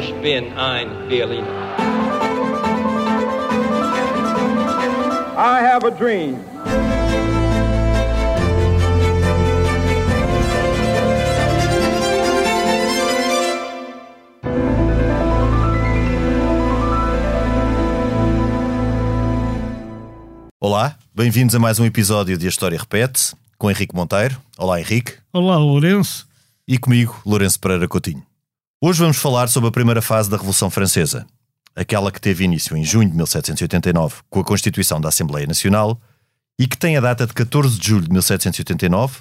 Ich bin ein Berliner. I have a dream. Olá, bem-vindos a mais um episódio de A História Repete, com Henrique Monteiro. Olá, Henrique. Olá, Lourenço. E comigo, Lourenço Pereira Coutinho. Hoje vamos falar sobre a primeira fase da Revolução Francesa, aquela que teve início em junho de 1789 com a Constituição da Assembleia Nacional e que tem a data de 14 de julho de 1789,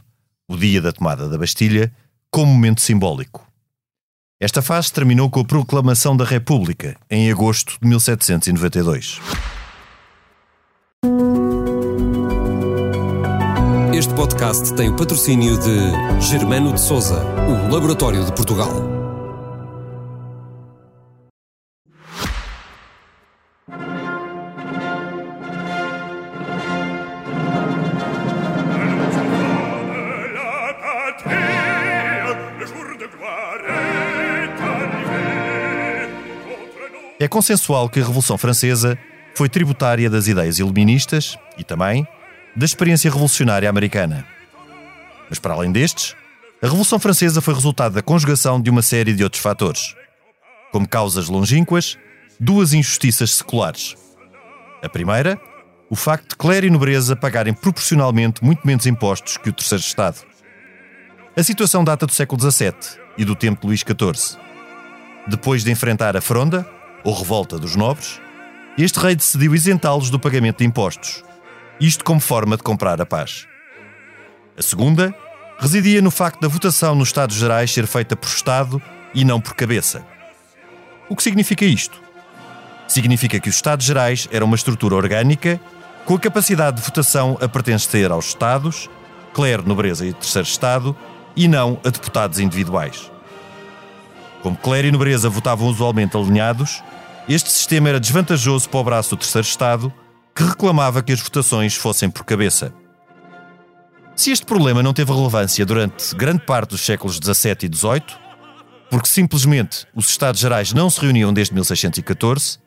o dia da tomada da Bastilha, como momento simbólico. Esta fase terminou com a proclamação da República, em agosto de 1792. Este podcast tem o patrocínio de Germano de Souza, o Laboratório de Portugal. É consensual que a Revolução Francesa foi tributária das ideias iluministas e também da experiência revolucionária americana. Mas para além destes, a Revolução Francesa foi resultado da conjugação de uma série de outros fatores, como causas longínquas, duas injustiças seculares. A primeira, o facto de clero e nobreza pagarem proporcionalmente muito menos impostos que o terceiro Estado. A situação data do século XVII e do tempo de Luís XIV. Depois de enfrentar a fronda, ou revolta dos nobres, este rei decidiu isentá-los do pagamento de impostos, isto como forma de comprar a paz. A segunda residia no facto da votação nos Estados Gerais ser feita por Estado e não por cabeça. O que significa isto? Significa que os Estados Gerais eram uma estrutura orgânica com a capacidade de votação a pertencer aos Estados, clero, nobreza e terceiro Estado, e não a deputados individuais. Como clero e nobreza votavam usualmente alinhados, este sistema era desvantajoso para o braço do terceiro Estado, que reclamava que as votações fossem por cabeça. Se este problema não teve relevância durante grande parte dos séculos XVII e XVIII, porque simplesmente os Estados Gerais não se reuniam desde 1614,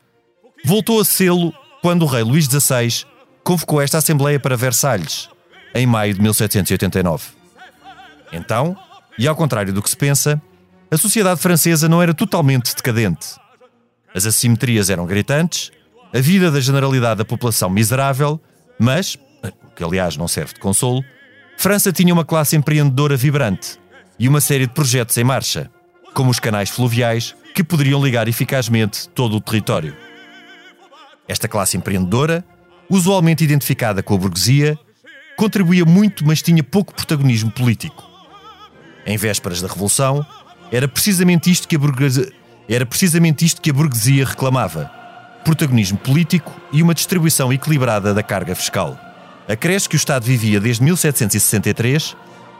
voltou a sê-lo quando o rei Luís XVI convocou esta Assembleia para Versalhes, em maio de 1789. Então, e ao contrário do que se pensa, a sociedade francesa não era totalmente decadente. As assimetrias eram gritantes, a vida da generalidade da população miserável, mas, o que aliás não serve de consolo, França tinha uma classe empreendedora vibrante e uma série de projetos em marcha, como os canais fluviais que poderiam ligar eficazmente todo o território. Esta classe empreendedora, usualmente identificada com a burguesia, contribuía muito, mas tinha pouco protagonismo político. Em vésperas da Revolução, era precisamente isto que a burguesia, era precisamente isto que a burguesia reclamava: protagonismo político e uma distribuição equilibrada da carga fiscal. Acresce que o Estado vivia desde 1763,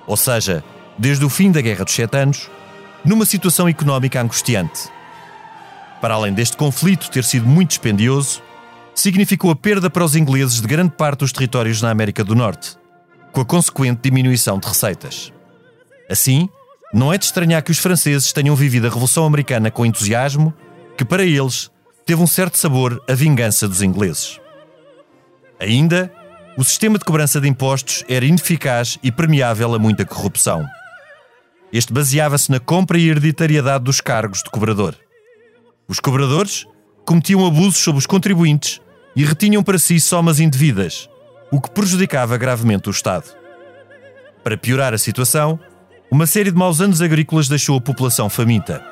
ou seja, desde o fim da Guerra dos Sete Anos, numa situação económica angustiante. Para além deste conflito ter sido muito dispendioso, significou a perda para os ingleses de grande parte dos territórios na América do Norte, com a consequente diminuição de receitas. Assim, não é de estranhar que os franceses tenham vivido a Revolução Americana com entusiasmo, que para eles teve um certo sabor a vingança dos ingleses. Ainda, o sistema de cobrança de impostos era ineficaz e permeável a muita corrupção. Este baseava-se na compra e hereditariedade dos cargos de cobrador. Os cobradores cometiam abusos sobre os contribuintes e retinham para si somas indevidas, o que prejudicava gravemente o Estado. Para piorar a situação, uma série de maus anos agrícolas deixou a população faminta.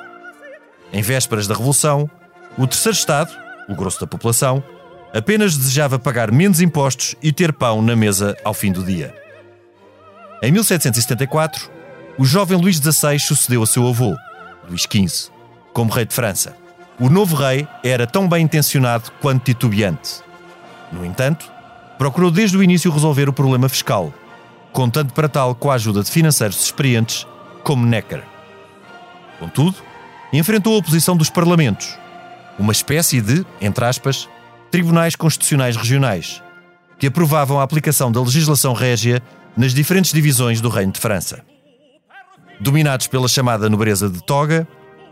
Em vésperas da Revolução, o terceiro Estado, o grosso da população, apenas desejava pagar menos impostos e ter pão na mesa ao fim do dia. Em 1774, o jovem Luís XVI sucedeu a seu avô, Luís XV, como rei de França. O novo rei era tão bem intencionado quanto titubeante. No entanto, procurou desde o início resolver o problema fiscal, contando para tal com a ajuda de financeiros experientes como Necker. Contudo, enfrentou a oposição dos parlamentos, uma espécie de, entre aspas, tribunais constitucionais regionais, que aprovavam a aplicação da legislação régia nas diferentes divisões do Reino de França. Dominados pela chamada nobreza de toga,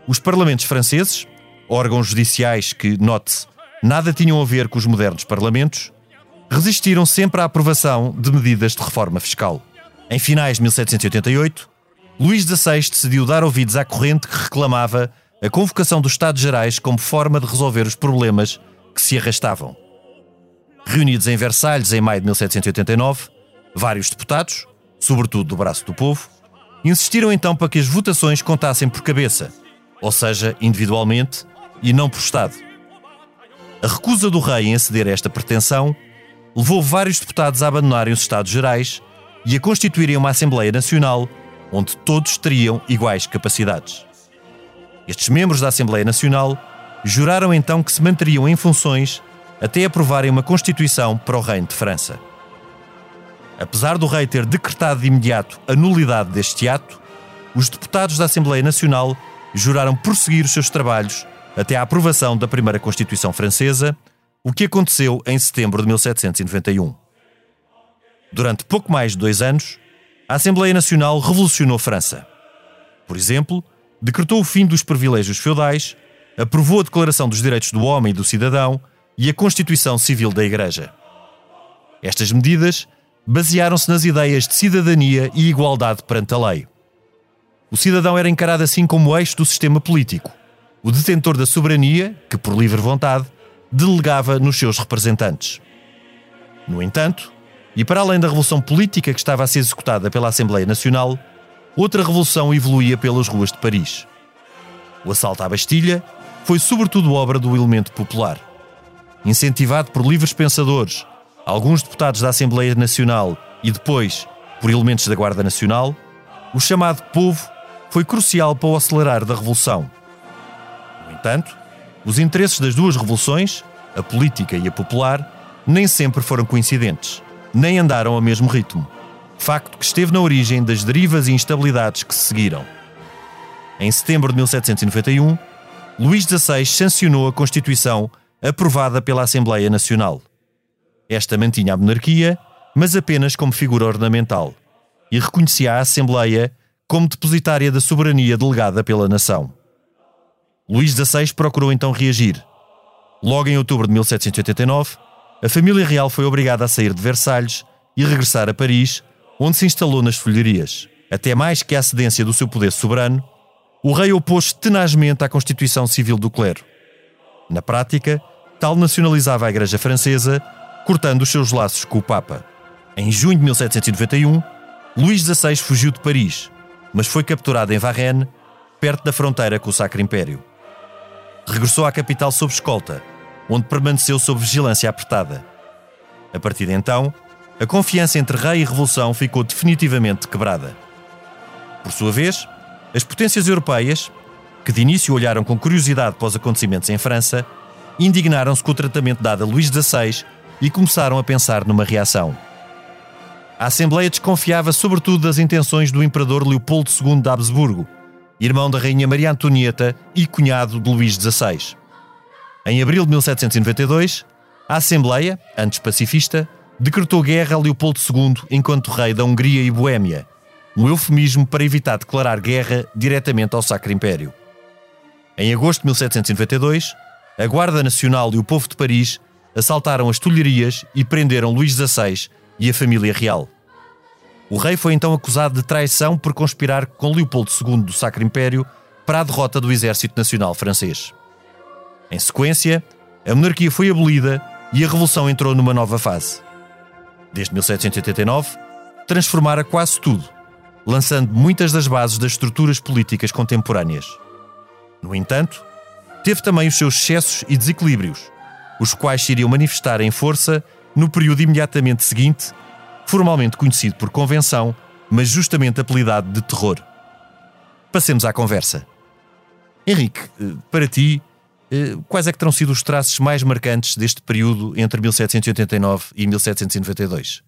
os parlamentos franceses, órgãos judiciais que, note-se, nada tinham a ver com os modernos parlamentos, resistiram sempre à aprovação de medidas de reforma fiscal. Em finais de 1788, Luís XVI decidiu dar ouvidos à corrente que reclamava a convocação dos Estados Gerais como forma de resolver os problemas que se arrastavam. Reunidos em Versalhes em maio de 1789, vários deputados, sobretudo do braço do povo, insistiram então para que as votações contassem por cabeça, ou seja, individualmente e não por Estado. A recusa do rei em aceder a esta pretensão levou vários deputados a abandonarem os Estados Gerais e a constituírem uma Assembleia Nacional onde todos teriam iguais capacidades. Estes membros da Assembleia Nacional juraram então que se manteriam em funções até aprovarem uma Constituição para o Reino de França. Apesar do rei ter decretado de imediato a nulidade deste ato, os deputados da Assembleia Nacional juraram prosseguir os seus trabalhos até à aprovação da primeira Constituição Francesa, o que aconteceu em setembro de 1791. Durante pouco mais de dois anos, a Assembleia Nacional revolucionou França. Por exemplo, decretou o fim dos privilégios feudais, aprovou a Declaração dos Direitos do Homem e do Cidadão e a Constituição Civil da Igreja. Estas medidas basearam-se nas ideias de cidadania e igualdade perante a lei. O cidadão era encarado assim como eixo do sistema político, o detentor da soberania, que por livre vontade delegava nos seus representantes. No entanto, e para além da revolução política que estava a ser executada pela Assembleia Nacional, outra revolução evoluía pelas ruas de Paris. O assalto à Bastilha foi sobretudo obra do elemento popular. Incentivado por livres pensadores, alguns deputados da Assembleia Nacional e depois por elementos da Guarda Nacional, o chamado povo foi crucial para o acelerar da revolução. No entanto, os interesses das duas revoluções, a política e a popular, nem sempre foram coincidentes, nem andaram ao mesmo ritmo. Facto que esteve na origem das derivas e instabilidades que se seguiram. Em setembro de 1791, Luís XVI sancionou a Constituição aprovada pela Assembleia Nacional. Esta mantinha a monarquia, mas apenas como figura ornamental, e reconhecia a Assembleia como depositária da soberania delegada pela nação. Luís XVI procurou então reagir. Logo em outubro de 1789, a família real foi obrigada a sair de Versalhes e regressar a Paris, onde se instalou nas folharias. Até mais que a cedência do seu poder soberano, o rei opôs-se tenazmente à Constituição Civil do Clero. Na prática, tal nacionalizava a Igreja Francesa, cortando os seus laços com o Papa. Em junho de 1791, Luís XVI fugiu de Paris, mas foi capturado em Varennes, perto da fronteira com o Sacro Império regressou à capital sob escolta, onde permaneceu sob vigilância apertada. A partir de então, a confiança entre rei e revolução ficou definitivamente quebrada. Por sua vez, as potências europeias, que de início olharam com curiosidade para os acontecimentos em França, indignaram-se com o tratamento dado a Luís XVI e começaram a pensar numa reação. A Assembleia desconfiava sobretudo das intenções do imperador Leopoldo II de Habsburgo, irmão da Rainha Maria Antonieta e cunhado de Luís XVI. Em abril de 1792, a Assembleia, antes pacifista, decretou guerra a Leopoldo II enquanto rei da Hungria e Boémia, um eufemismo para evitar declarar guerra diretamente ao Sacro Império. Em agosto de 1792, a Guarda Nacional e o povo de Paris assaltaram as Tulherias e prenderam Luís XVI e a família real. O rei foi então acusado de traição por conspirar com Leopoldo II do Sacro Império para a derrota do Exército Nacional Francês. Em sequência, a monarquia foi abolida e a revolução entrou numa nova fase. Desde 1789, transformara quase tudo, lançando muitas das bases das estruturas políticas contemporâneas. No entanto, teve também os seus excessos e desequilíbrios, os quais se iriam manifestar em força no período imediatamente seguinte formalmente conhecido por convenção, mas justamente apelidado de terror. Passemos à conversa. Henrique, eh, para ti, eh, quais é que terão sido os traços mais marcantes deste período entre 1789 e 1792?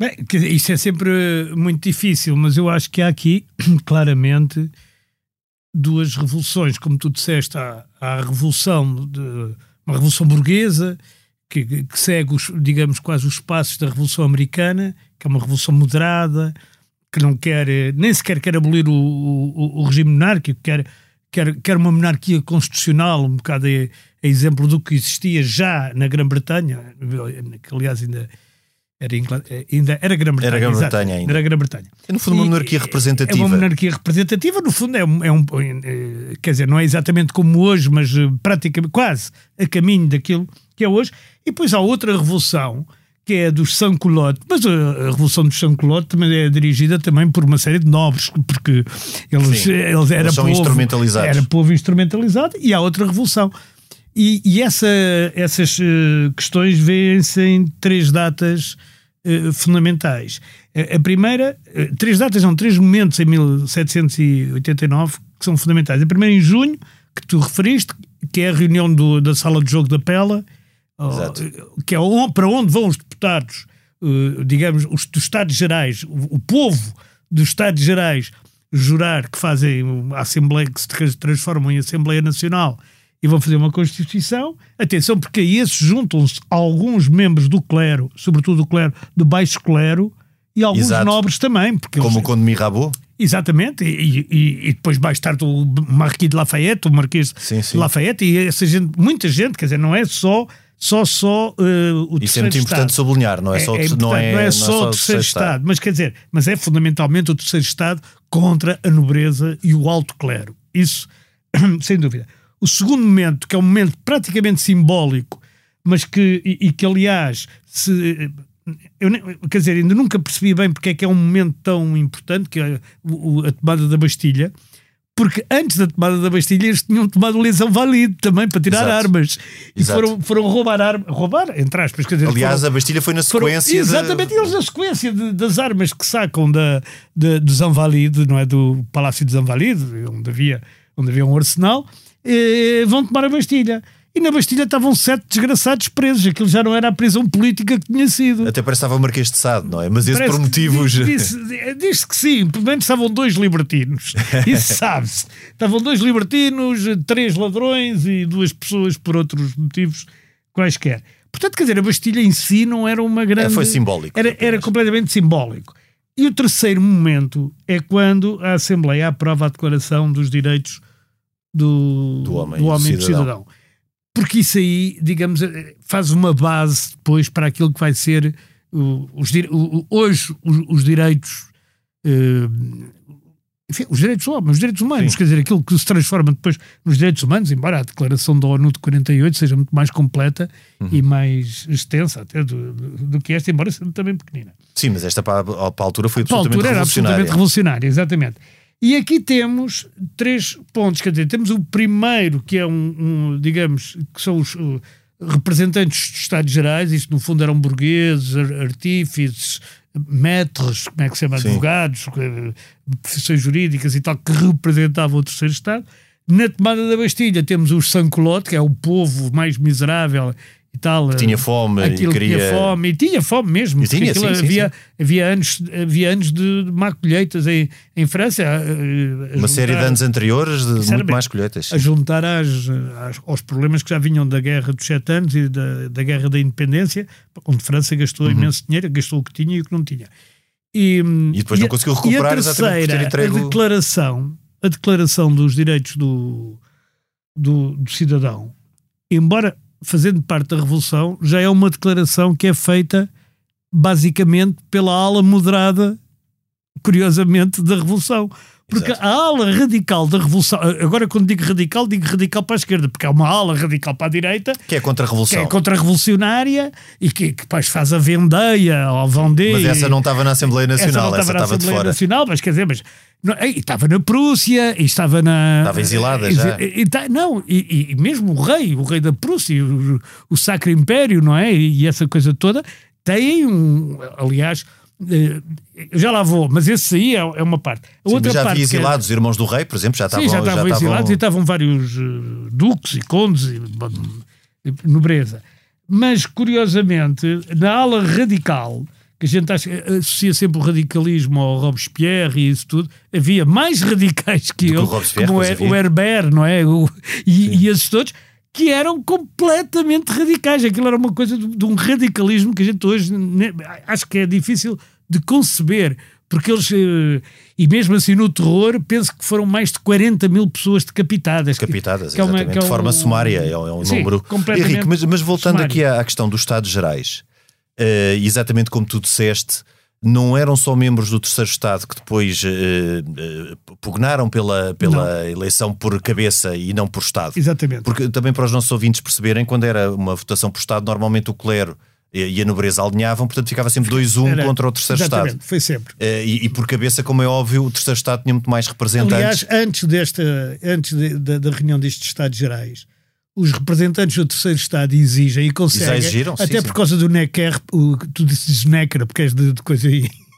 Bem, isso é sempre muito difícil, mas eu acho que há aqui, claramente, duas revoluções. Como tu disseste, há, há a revolução, de, uma revolução burguesa que, que, segue, os, digamos, quase os passos da Revolução Americana, que é uma revolução moderada, que não quer, nem sequer quer abolir o, o, o regime monárquico, quer, quer, quer uma monarquia constitucional, um bocado a, a exemplo do que existia já na Grã-Bretanha, que aliás ainda era, Ingl... ainda era Grã-Bretanha. Era Grã-Bretanha ainda. Era Grã-Bretanha. É, no fundo, uma monarquia É representativa. uma monarquia representativa, no fundo, é um, é um- eh, Quer dizer, não é exatamente como hoje, mas eh, praticamente quase a caminho daquilo que é hoje. E depois há outra revolução, que é a dos Sans-Culottes, mas a, a revolução dos Sans-Culottes também é dirigida também por uma série de nobres, porque eles, Sim, eles eles são povo, instrumentalizados. Era povo instrumentalizado, e há outra revolução. E, e essa- essas eh, questões vêem-se em três datas eh, fundamentais. A, a primeira, eh, três datas, não, três momentos em 1789 que são fundamentais. A primeira em junho, que tu referiste, que é a reunião do- da sala de jogo da Pela, oh, Exato. que é para onde vão os deputados, eh, digamos, os dos Estados Gerais, o, povo dos Estados Gerais jurar que fazem a Assembleia, que se trans- transformam em Assembleia Nacional e vão fazer uma Constituição. Atenção, porque a esses juntam-se alguns membros do clero, sobretudo do clero, do baixo clero, e alguns Exato. nobres também. Porque Como o eles, Conde Mirabeau. Exatamente, e, e- e depois mais tarde o Marquis de Lafayette, o Marquês Sim, sim. de Lafayette, e essa gente, muita gente, quer dizer, não é só só, só eh, o Isso é muito importante Estado. sublinhar, não é, só, importante, não é, só o terceiro Estado, mas quer dizer, mas é fundamentalmente o terceiro Estado contra a nobreza e o alto clero. Isso, sem dúvida. O segundo momento, que é um momento praticamente simbólico, mas que, e, e que aliás, se, eu, quer dizer, ainda nunca percebi bem porque é que é um momento tão importante, que é a tomada da Bastilha, porque antes da tomada da Bastilha eles tinham tomado lesão válida também para tirar Exato. armas. E Exato. foram, foram roubar armas, roubar, entre aspas, quer dizer, Aliás, foram- a Bastilha foi na foram- sequência. exatamente, de... eles na sequência de- das armas que sacam da, de, de Zanvalide, não é? Do Palácio de Zanvalide, onde havia, onde havia um arsenal, eh, vão tomar a Bastilha. E na Bastilha estavam sete desgraçados presos. Aquilo já não era a prisão política que tinha sido. Até parece que estava o Marquês de Sade, não é? Mas esse por motivos. Disse, disse que sim, pelo menos estavam dois libertinos. Isso sabe-se. Estavam dois libertinos, três ladrões e duas pessoas por outros motivos quaisquer. Portanto, quer dizer, a Bastilha em si não era uma grande. É, foi simbólico, Era, era completamente simbólico. E o terceiro momento é quando a Assembleia aprova a Declaração dos Direitos do, Do homem, do do homem e do cidadão. cidadão. Porque isso aí, digamos, eh, faz uma base depois para aquilo que vai ser os, hoje os, os direitos. eh, enfim, os direitos do homem, os direitos humanos, Sim. quer dizer, aquilo que se transforma depois nos direitos humanos, embora a declaração da ONU de 48 seja muito mais completa Uhum. e mais extensa até do, do, do que esta, embora sendo também pequenina. Sim, mas esta para, para a altura foi Para a absolutamente altura era revolucionária. absolutamente revolucionária, exatamente. E aqui temos três pontos, quer dizer, temos o primeiro, que é um, um, digamos, que são os uh, representantes dos Estados Gerais, isto no fundo eram burgueses, ar- artífices, maîtres, como é que se chama, Sim. advogados, eh, profissões jurídicas e tal, que representavam o terceiro Estado. Na tomada da Bastilha temos os Sans-Culottes, que é o povo mais miserável e tal. Que tinha fome e aquilo que queria- tinha fome, e tinha fome mesmo. E tinha, sim, sim, havia, sim. Havia, anos, havia anos de má colheitas em, em França. a- a- a Uma série de anos anteriores de muito bem. mais colheitas. a juntar às, às- aos problemas que já vinham da Guerra dos Sete Anos e da, da Guerra da Independência, onde França gastou imenso dinheiro, gastou o que tinha e o que não tinha. E, Uhum. E depois não a- conseguiu recuperar e a terceira, entregue a declaração, a declaração dos direitos do, do, do cidadão, embora fazendo parte da Revolução, já é uma declaração que é feita basicamente pela ala moderada, curiosamente, da Revolução. Porque Exato. a ala radical da Revolução, agora quando digo radical, digo radical para a esquerda, porque há uma ala radical para a direita Que é contra a que é contra-revolucionária e que, que depois faz a vendeia ou vendê. Mas essa não estava na Assembleia essa Nacional, não essa estava na estava de Assembleia fora. Nacional, mas quer dizer, mas não, e estava na Prússia e estava na. Estava exilada já. e- e tá- não, e, e- mesmo o rei, o rei da Prússia, o, o Sacro Império, não é? E, essa coisa toda, tem um. Aliás, já lá vou, mas esse aí é, é uma parte. A Sim, outra já parte havia que exilados, os irmãos do rei, por exemplo, já estavam. Sim, já estavam exilados e estavam vários eh, duques e condes e, nobreza. Mas, curiosamente, na ala radical, que a gente acha- associa sempre o radicalismo ao Robespierre e isso tudo, havia mais radicais que Do que ele, o Robespierre, como é, o Herbert, não é? O, e, e esses todos, que eram completamente radicais. Aquilo era uma coisa de, de um radicalismo que a gente hoje ne- acho que é difícil de conceber. Porque eles, eh, e mesmo assim no terror, penso que foram mais de 40 mil pessoas decapitadas. que- Capitadas, que é uma- exatamente, que é de forma um- sumária, é um, é um Sim, número. completamente Henrique, mas, mas voltando sumário. aqui à, à questão dos Estados Gerais, eh, exatamente como tu disseste, não eram só membros do terceiro Estado que depois eh, eh, pugnaram pela, pela eleição por cabeça e não por Estado. Exatamente. Porque também para os nossos ouvintes perceberem, quando era uma votação por Estado, normalmente o clero e a nobreza alinhavam, portanto ficava sempre 2-1 Era- contra o terceiro exatamente, Estado. Foi sempre. Eh, E, e por cabeça, como é óbvio, o terceiro Estado tinha muito mais representantes. Aliás, antes, desta, antes de- da, da reunião destes Estados Gerais, os representantes do terceiro Estado exigem e conseguem, exigiram, sim, até sim. por causa do Necker, o, tu dizes Necker porque és de, de coisa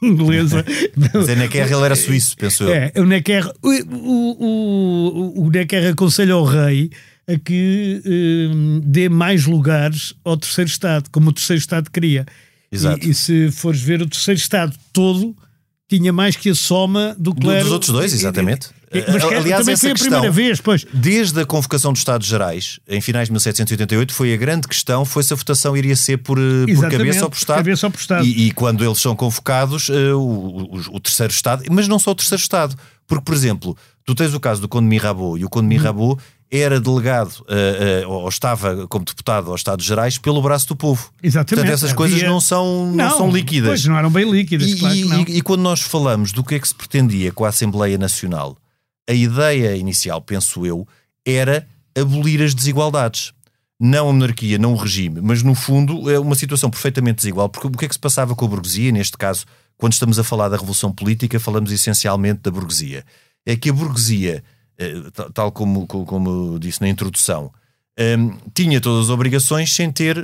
inglesa. Mas a Necker, ele era suíço, penso eu. É, o Necker, o, o, o, o Necker aconselha ao rei a que hum, dê mais lugares ao terceiro Estado, como o terceiro Estado queria. Exato. E, e se fores ver o terceiro Estado todo, tinha mais que a soma do Do- clero. dos outros dois, exatamente. Mas que Aliás, também foi a questão- primeira vez, pois. Desde a convocação dos Estados Gerais, em finais de 1788, foi a grande questão, foi se a votação iria ser por, eh, por cabeça ou por Estado. cabeça ou por Estado. E, e quando eles são convocados, eh, o, o- o terceiro Estado, mas não só o terceiro Estado, porque, por exemplo, tu tens o caso do Conde Mirabeau, e o Conde Mirabeau era delegado, eh, eh, ou estava como deputado aos Estados Gerais, pelo braço do povo. Exatamente. Portanto, essas coisas Havia- não são, não, são líquidas. Pois, não eram bem líquidas, E, claro que não. e- e quando nós falamos do que é que se pretendia com a Assembleia Nacional, a ideia inicial, penso eu, era abolir as desigualdades. Não a monarquia, não o regime, mas no fundo é uma situação perfeitamente desigual. Porque o que é que se passava com a burguesia, neste caso, quando estamos a falar da Revolução Política, falamos essencialmente da burguesia. É que a burguesia, eh, tal- como, como disse na introdução, hum, tinha todas as obrigações sem ter eh,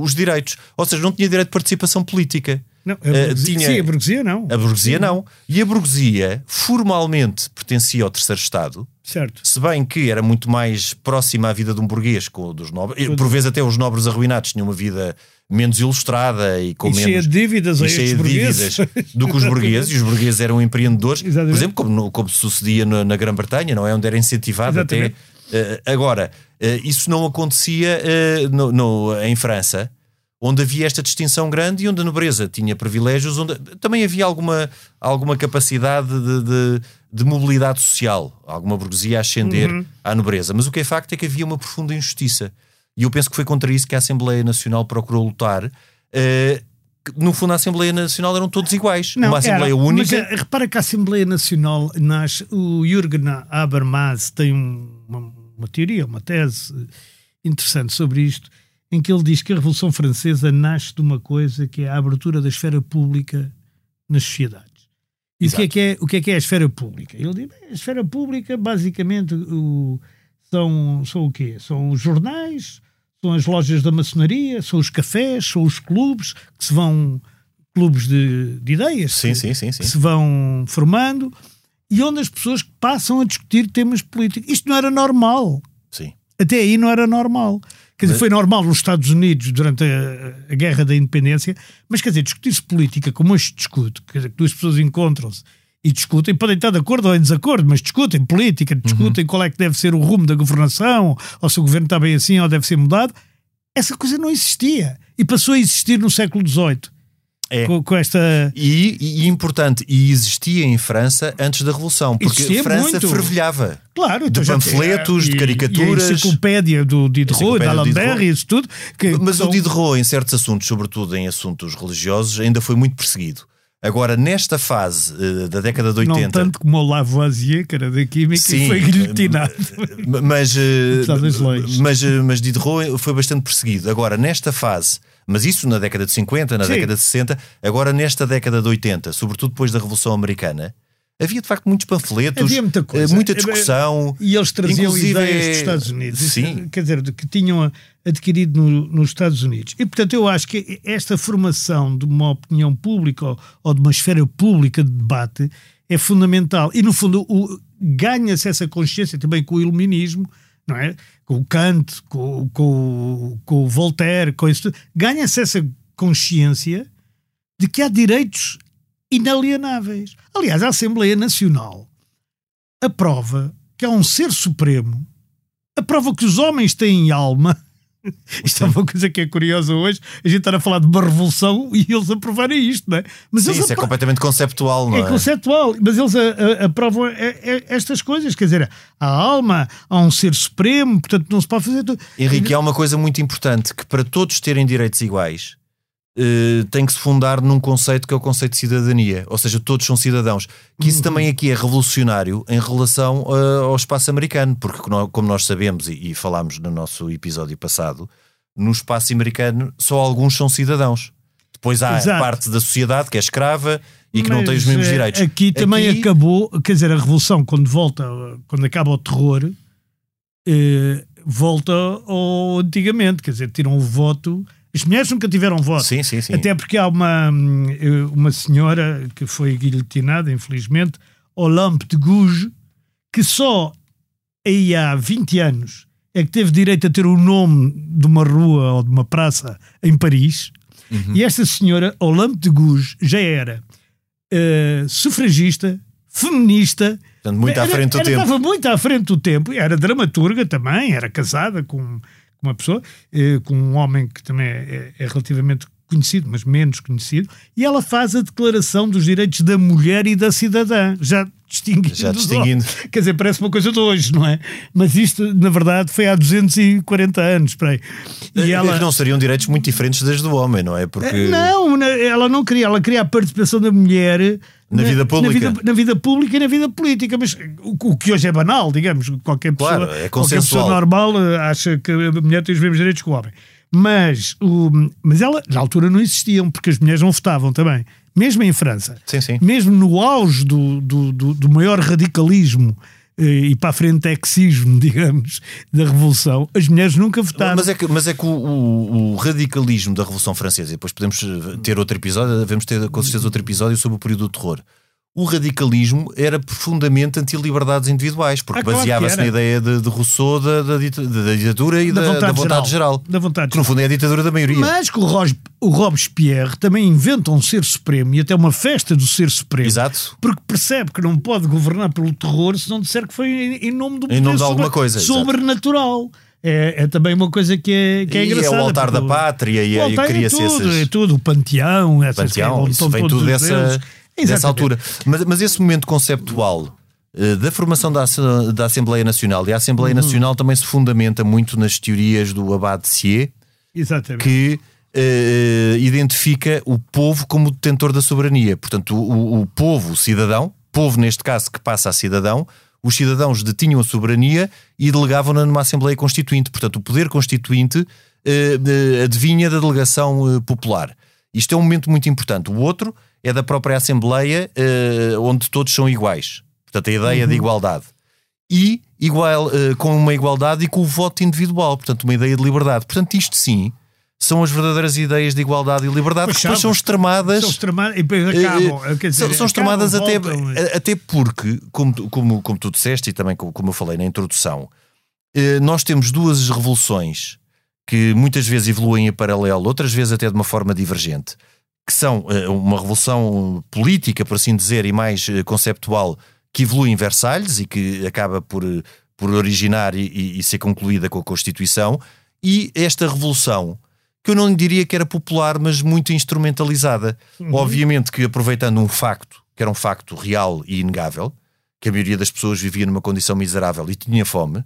os direitos. Ou seja, não tinha direito de participação política. Não, a burguesia, tinha- Sim, a burguesia não. A burguesia não. E a burguesia formalmente pertencia ao terceiro Estado, Certo. se bem que era muito mais próxima à vida de um burguês com dos nobres. Por vezes até os nobres arruinados tinham uma vida menos ilustrada e com E cheia menos de dívidas a cheia de dívidas do que os burgueses. E os burgueses eram empreendedores, por Exatamente. exemplo, como, como sucedia na, na Grã-Bretanha, não é? Onde era incentivado até. Exatamente. eh, agora, eh, isso não acontecia eh, no- no- em França, onde havia esta distinção grande e onde a nobreza tinha privilégios, onde também havia alguma, alguma capacidade de, de- de mobilidade social, alguma burguesia a ascender Uhum. à nobreza. Mas o que é facto é que havia uma profunda injustiça. E eu penso que foi contra isso que a Assembleia Nacional procurou lutar. eh, que, no fundo, a Assembleia Nacional eram todos iguais. uma Assembleia era, única. Mas, eh, repara que a Assembleia Nacional nasce. O Jürgen Habermas tem um- uma, uma teoria, uma tese interessante sobre isto, em que ele diz que a Revolução Francesa nasce de uma coisa que é a abertura da esfera pública nas sociedades. E o que, é que é, o que é que é a esfera pública? Ele diz: bem, a esfera pública, basicamente, o- são, são o quê? São os jornais, são as lojas da maçonaria, são os cafés, são os clubes que se vão clubes de, de ideias Sim, que, sim, sim, sim. que se vão formando e onde as pessoas passam a discutir temas políticos. Isto não era normal. Sim. Até aí não era normal. Quer dizer, foi normal nos Estados Unidos durante a, a Guerra da Independência, mas quer dizer, discutir-se política como hoje se discute, quer dizer, que duas pessoas encontram-se e discutem, podem estar de acordo ou em desacordo, mas discutem política, discutem qual é que deve ser o rumo da governação, ou se o governo está bem assim ou deve ser mudado. Essa coisa não existia. E passou a existir no século XVIII. É. Com, com esta. E, e- importante, e existia em França antes da Revolução, porque Existia França muito. fervilhava. Claro, De já- panfletos, de e- caricaturas. E a enciclopédia do Diderot, da e isso tudo. Que, Mas que o são- Diderot, em certos assuntos, sobretudo em assuntos religiosos, ainda foi muito perseguido. Agora, nesta fase eh, da década de Não 80. tanto como o Lavoisier, que era da Química, Sim, e foi guilhotinado. mas, eh, Apesar das leis. mas, mas Diderot foi bastante perseguido. Agora, nesta fase, mas isso na década de 50, na Sim. década de 60, agora nesta década de 80, sobretudo depois da Revolução Americana, havia de facto muitos panfletos, Havia muita coisa. eh, muita discussão. E eles traziam Inclusive, ideias dos Estados Unidos. Sim. Quer dizer, que tinham adquirido no- nos Estados Unidos. E, portanto, eu acho que esta formação de uma opinião pública ou, ou de uma esfera pública de debate é fundamental. E, no fundo, ganha-se essa consciência também com o iluminismo, não é? Com o Kant, com, com, com o Voltaire, com isso. Ganha-se essa consciência de que há direitos inalienáveis. Aliás, a Assembleia Nacional aprova que há um ser supremo, aprova que os homens têm alma Isto é uma coisa que é curiosa hoje. A gente está a falar de uma revolução e eles aprovarem isto, não é? Mas Sim, isso é completamente conceptual, não é é? conceptual, mas eles a- a- aprovam é- é- estas coisas. Quer dizer, há alma, há um ser supremo, portanto não se pode fazer tudo. Henrique, há uma coisa muito importante que para todos terem direitos iguais eh, tem que se fundar num conceito que é o conceito de cidadania, ou seja, todos são cidadãos. Que isso também aqui é revolucionário em relação eh, ao espaço americano, porque como nós sabemos e, e falámos no nosso episódio passado, no espaço americano só alguns são cidadãos. Depois há Exato. parte da sociedade que é escrava e que não Mas, tem os mesmos eh, direitos. Aqui também Aqui- acabou, quer dizer, a revolução, quando volta, quando acaba o terror, eh, volta ao antigamente, quer dizer, tiram o voto. As mulheres nunca tiveram voto. Sim, sim, sim. Até porque há uma, hum, uma senhora que foi guilhotinada, infelizmente, Olympe de Gouges, que só aí há 20 anos é que teve direito a ter o nome de uma rua ou de uma praça em Paris. Uhum. E esta senhora, Olympe de Gouges, já era eh, sufragista, feminista. Portanto, muito à Era- frente do era- tempo. Estava muito à frente do tempo. Era dramaturga também, era casada com, com uma pessoa, eh, com um homem que também é, é relativamente conhecido, mas menos conhecido, e ela faz a declaração dos direitos da mulher e da cidadã, já distinguindo. Já dos distinguindo. Quer dizer, parece uma coisa de hoje, não é? Mas isto, na verdade, foi há 240 anos. Espera aí. E É ela... não seriam direitos muito diferentes das do homem, não é? Porque Eh, Não, na- ela não queria, ela queria a participação da mulher Na vida pública. Na vida, na vida pública e na vida política, mas o, o que hoje é banal, digamos, qualquer pessoa, Claro, é qualquer pessoa normal eh, acha que a mulher tem os mesmos direitos que o homem. Mas, o, mas ela, na altura, não existiam, porque as mulheres não votavam também. Mesmo em França. Sim, sim. Mesmo no auge do, do, do, do maior radicalismo e para a frentexismo, digamos, da Revolução, as mulheres nunca votaram. Mas é que, mas é que o, o- o radicalismo da Revolução Francesa, e depois podemos eh, ter outro episódio, devemos ter com certeza outro episódio sobre o período do terror. O radicalismo era profundamente anti-liberdades individuais, porque Ah, claro baseava-se na ideia de, de Rousseau da, da da ditadura e da, da vontade, geral. Da vontade Que no fundo é a ditadura da maioria. Mas que o, Ros, o Robespierre também inventa um ser supremo e até uma festa do ser supremo. Exato. Porque percebe que não pode governar pelo terror se não disser que foi em, em nome do Em nome poder de alguma sobre- coisa, sobrenatural. É, é também uma coisa que é, que é E é o engraçada. altar da pátria e altar é cria-se tudo, esses- é tudo, o panteão, essas Panteão, onde isso vem tudo dessa, deuses. dessa Exatamente. altura. Mas, mas esse momento conceptual eh, da formação da, da Assembleia Nacional, e a Assembleia Uhum. Nacional também se fundamenta muito nas teorias do Sieyès, Exatamente. que eh, identifica o povo como detentor da soberania. Portanto, o, o povo, o cidadão, povo neste caso que passa a cidadão, os cidadãos detinham a soberania e delegavam-na numa Assembleia Constituinte. Portanto, o poder constituinte eh, eh, adivinha da delegação popular. Isto é um momento muito importante. O outro é da própria Assembleia, eh, onde todos são iguais. Portanto, a ideia de igualdade. E igual, eh, com uma igualdade e com o voto individual. Portanto, uma ideia de liberdade. Portanto, isto sim são as verdadeiras ideias de igualdade e liberdade Pois que depois são, extremadas. São extremadas e depois Eh, acabam. quer dizer, são, são extremadas até, voltam. até porque, como, tu- como, como tu disseste e também como, como eu falei na introdução, nós temos duas revoluções que muitas vezes evoluem em paralelo, outras vezes até de uma forma divergente, que são eh, uma revolução política, por assim dizer, e mais eh, conceptual, que evolui em Versalhes e que acaba por, eh, por originar e, e- ser concluída com a Constituição, e esta revolução que eu não diria que era popular, mas muito instrumentalizada. Obviamente que aproveitando um facto, que era um facto real e inegável, que a maioria das pessoas vivia numa condição miserável e tinha fome,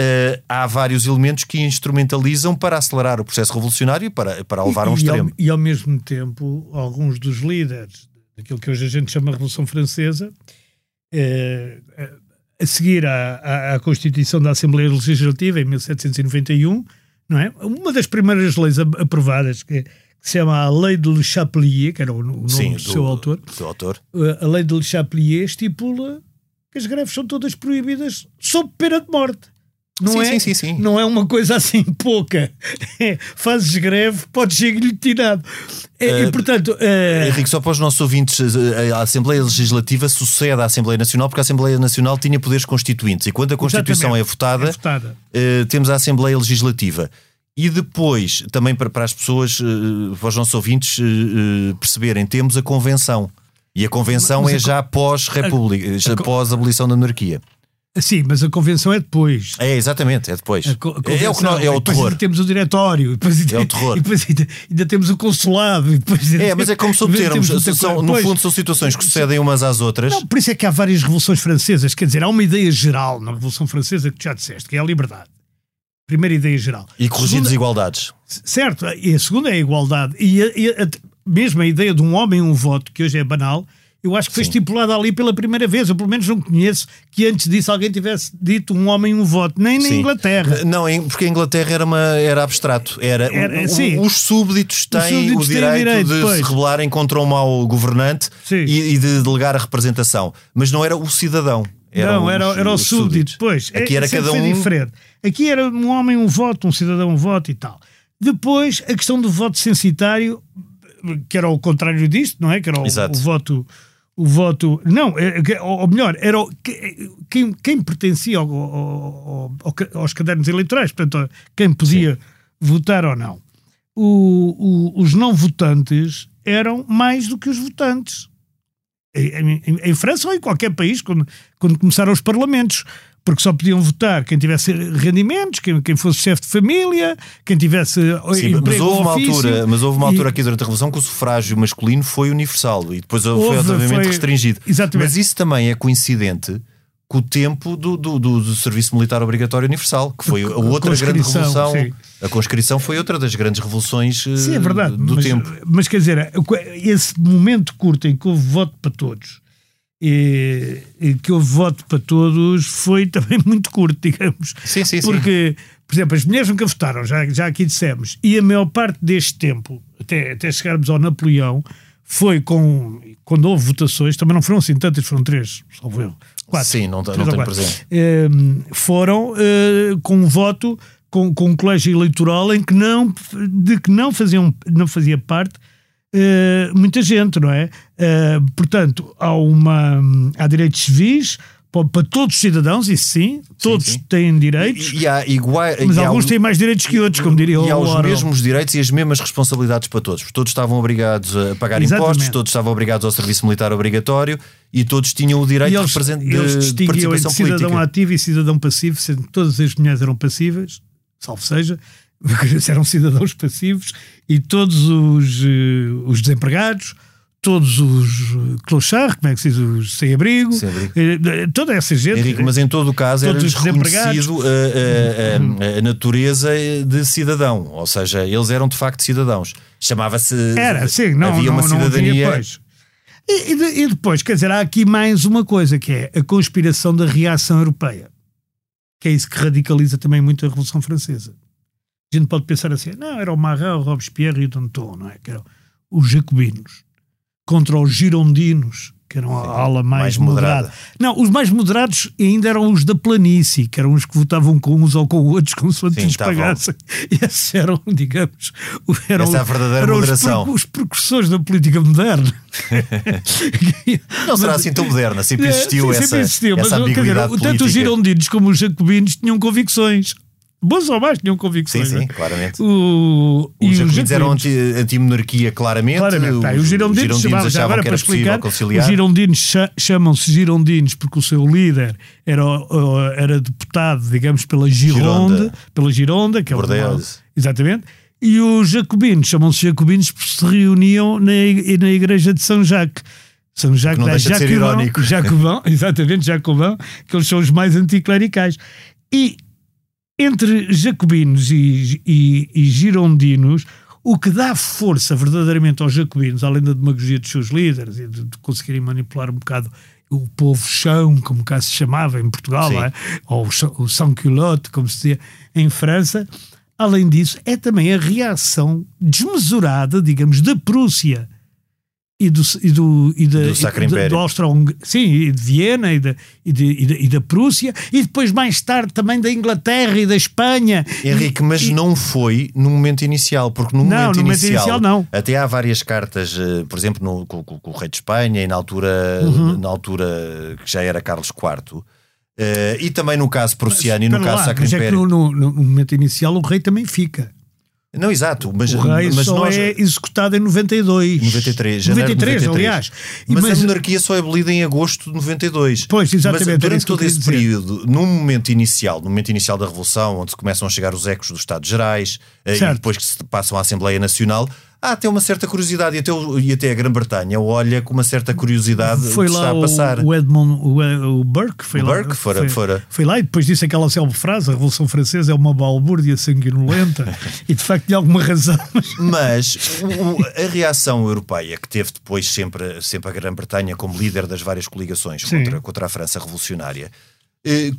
eh, há vários elementos que instrumentalizam para acelerar o processo revolucionário e para, para levar a um e, extremo. Ao, e ao mesmo tempo, alguns dos líderes daquilo que hoje a gente chama Revolução Francesa, eh, eh, a seguir à, à, à Constituição da Assembleia Legislativa, em 1791, não é? Uma das primeiras leis aprovadas, que, que se chama a Lei de Le Chapelier, que era o, o nome Sim, do, seu autor, do autor. a Lei de Le Chapelier estipula que as greves são todas proibidas sob pena de morte. Não Sim, é, sim, sim, sim. Não é uma coisa assim pouca. É, fazes greve, podes ser guilhotinado. É, e, portanto, eh, Henrique, só para os nossos ouvintes, eh, a Assembleia Legislativa sucede à Assembleia Nacional porque a Assembleia Nacional tinha poderes constituintes e quando a Constituição exatamente, é votada, é votada. eh, temos a Assembleia Legislativa. E depois, também para, para as pessoas, eh, para os nossos ouvintes eh, eh, perceberem, temos a Convenção. E a Convenção Mas é a já pós-república, já pós-abolição da monarquia. Sim, mas a convenção é depois. É, exatamente, é depois. É, o, que nós- é o depois terror. temos o diretório. Depois É o terror. E depois ainda, ainda temos o consulado. E depois É, mas é como se São, no fundo, são situações que sucedem umas às outras. Não, por isso é que há várias revoluções francesas. Quer dizer, há uma ideia geral na Revolução Francesa que tu já disseste, que é a liberdade. Primeira ideia geral. E corrigir Segunda- desigualdades. Certo, e a segunda é a igualdade. E, a, e a- mesmo a ideia de um homem um voto, que hoje é banal, eu acho que foi estipulada ali pela primeira vez. Eu pelo menos não conheço que antes disso alguém tivesse dito um homem um voto, nem na Sim. Inglaterra. Não, porque a Inglaterra era, uma, era abstrato. Era, Era- o- o- sim. os súbditos têm súbditos o direito, direito, de pois. se rebelarem contra um mau governante Sim. e, e de delegar a representação. Mas não era o cidadão. Eram não, era, os- era o os súbdito. Pois, Aqui é- era sempre cada um. diferente. Aqui era um homem um voto, um cidadão um voto e tal. Depois, a questão do voto censitário, que era o contrário disto, não é? Que era o, o voto. O voto. Não, é- é- ou melhor, era que- quem, quem pertencia ao- ao- ao- ao- aos cadernos eleitorais, portanto, quem podia votar ou não. O- o- os não votantes eram mais do que os votantes em, em- em França ou em qualquer país, quando, quando começaram os parlamentos, porque só podiam votar quem tivesse rendimentos, quem, quem fosse chefe de família, quem tivesse Sim, mas houve, ou uma ofício. altura, mas houve uma E- altura aqui durante a Revolução que o sufrágio masculino foi universal e depois foi Houve, obviamente foi- restringido. Exatamente. Mas isso também é coincidente com o tempo do, do, do- do serviço militar obrigatório universal, que foi a outra grande revolução. sim. A conscrição foi outra das grandes revoluções eh, Sim, é verdade. do mas, tempo. mas quer dizer, esse momento curto em que houve voto para todos, e, e que houve voto para todos, foi também muito curto, digamos. Sim, sim, sim. Porque, por exemplo, as mulheres nunca votaram, já, já aqui dissemos, e a maior parte deste tempo, até, até chegarmos ao Napoleão, foi com. Quando houve votações, também não foram assim tantas, foram três, salvo eu. Quatro. Sim, não, não tenho presente. Eh, foram eh, com um voto, com, com um colégio eleitoral em que não, de que não, faziam, não fazia parte eh, muita gente, não é? Eh, portanto, há, uma, há direitos civis para, todos os cidadãos, isso sim, todos sim. têm direitos, E, e há igual, mas e há alguns um- têm mais direitos que outros, como diria E há o os mesmos direitos e as mesmas responsabilidades para todos. Todos estavam obrigados a pagar Exatamente. impostos, todos estavam obrigados ao serviço militar obrigatório e todos tinham o direito de, eles, de- eles de entre participação cidadão política. ativo e cidadão passivo, sendo que todas as mulheres eram passivas, salvo seja, eram cidadãos passivos, e todos os, eh, os desempregados, todos os eh, clochards, como é que se diz, os sem-abrigo, Sem-abrigo. eh, toda essa gente. Henrique, mas em todo o caso desempregados. reconhecido a, a- a- a natureza de cidadão, ou seja, eles eram de facto cidadãos. Chamava-se. Era, sim, não, havia não, uma não cidadania. havia. E, e e depois, quer dizer, há aqui mais uma coisa que é a conspiração da reação europeia, que é isso que radicaliza também muito a Revolução Francesa. A gente pode pensar assim, não, era o Marat, o Robespierre e o Danton, não é? Que eram os jacobinos contra os girondinos, que eram a ala mais, mais moderada. moderada. Não, os mais moderados ainda eram os da planície, que eram os que votavam com uns ou com outros, como se Sim, lhes pagassem. E esses eram, digamos, eram, Essa é a verdadeira eram os moderação. Os, precursores da política moderna. Não será assim tão moderna, sempre É, existiu sim, essa, sempre existiu, mas, essa dizer, ambiguidade tanto os girondinos como os jacobinos tinham convicções. Bons ou mais tinham Sim, convicções. sim, não é? claramente. O, Os os jacobinos eram anti- anti-monarquia, claramente. Claramente, tá, e os girondinos, chamavam- já agora para explicar, conciliar. os girondinos cha- chamam-se girondinos porque o seu líder era, era deputado, digamos, pela Gironde, Gironda. pela Gironda, que é o Bordeaux. Exatamente. E os jacobinos chamam-se jacobinos porque se reuniam na, na igreja de São Jacques. São Jacques não de ser Jacobão, irónico. Jacobão, exatamente, Jacobão, que eles são os mais anticlericais. E entre jacobinos e, e, e girondinos, o que dá força verdadeiramente aos jacobinos, além da demagogia dos seus líderes e de, de conseguirem manipular um bocado o povo chão, como cá se chamava em Portugal, é? ou o sans-culotte, como se dizia em França, além disso, é também a reação desmesurada, digamos, da Prússia e do, e do, e da, Do Sacro Império. do Austro sim, e de Viena e, da e, de, e, da, e da Prússia, e depois mais tarde também da Inglaterra e da Espanha. Henrique, mas não foi no momento inicial, porque no Não, momento, no momento inicial, inicial não. até há várias cartas, eh, por exemplo, no- com, com- com o rei de Espanha e na altura, Uhum. na altura que já era Carlos IV, eh, e também no caso prussiano e no caso lá, Sacro mas é que Império. no, no- no momento inicial o rei também fica. Não, exato, mas, O rei mas só nós. é executado em 92. 93, janeiro 93, de 93. aliás. E Mas, mas- a monarquia só é abolida em agosto de 92. Pois, exatamente, Mas durante todo esse dizer. período, no momento inicial, no momento inicial da Revolução, onde começam a chegar os ecos dos Estados Gerais, eh, e Certo. depois que se passam à Assembleia Nacional, há até uma certa curiosidade, e até, e até a Grã-Bretanha olha com uma certa curiosidade Foi o que lá está a passar. o, o Edmond, o, o Burke, foi O lá. Burke, fora- foi, fora. foi lá e depois disse aquela célebre frase: a Revolução Francesa é uma balbúrdia sanguinolenta, e de facto tinha alguma razão. Mas o- a reação europeia, que teve depois sempre, sempre a Grã-Bretanha como líder das várias coligações Sim. contra, contra a França revolucionária, eh,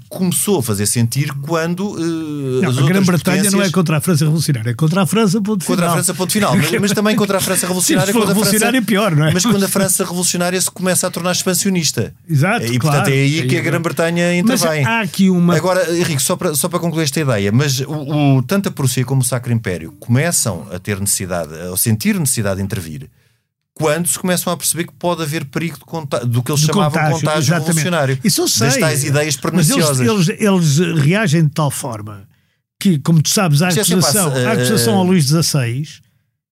começou a fazer sentir quando eh, Não, a Grã-Bretanha não é potências- contra a França revolucionária, é contra a França, ponto Contra final. a França, ponto final. Mas, mas também contra a França revolucionária. França- revolucionária, é pior, não é? Mas quando a França revolucionária se começa a tornar expansionista. Exato, E portanto claro. é aí que a Grã-Bretanha Mas intervém. há aqui uma. Agora, Henrique, só para, só para concluir esta ideia, mas o, o- tanto a Prússia como o Sacro Império começam a ter necessidade, a sentir necessidade de intervir, quando se começam a perceber que pode haver perigo do que eles de chamavam contágio, contágio exatamente. revolucionário. Isso eu sei. Das tais ideias Mas eles, perniciosas. eles, eles reagem de tal forma que, como tu sabes, a Isto é acusação, a- acusação Luís XVI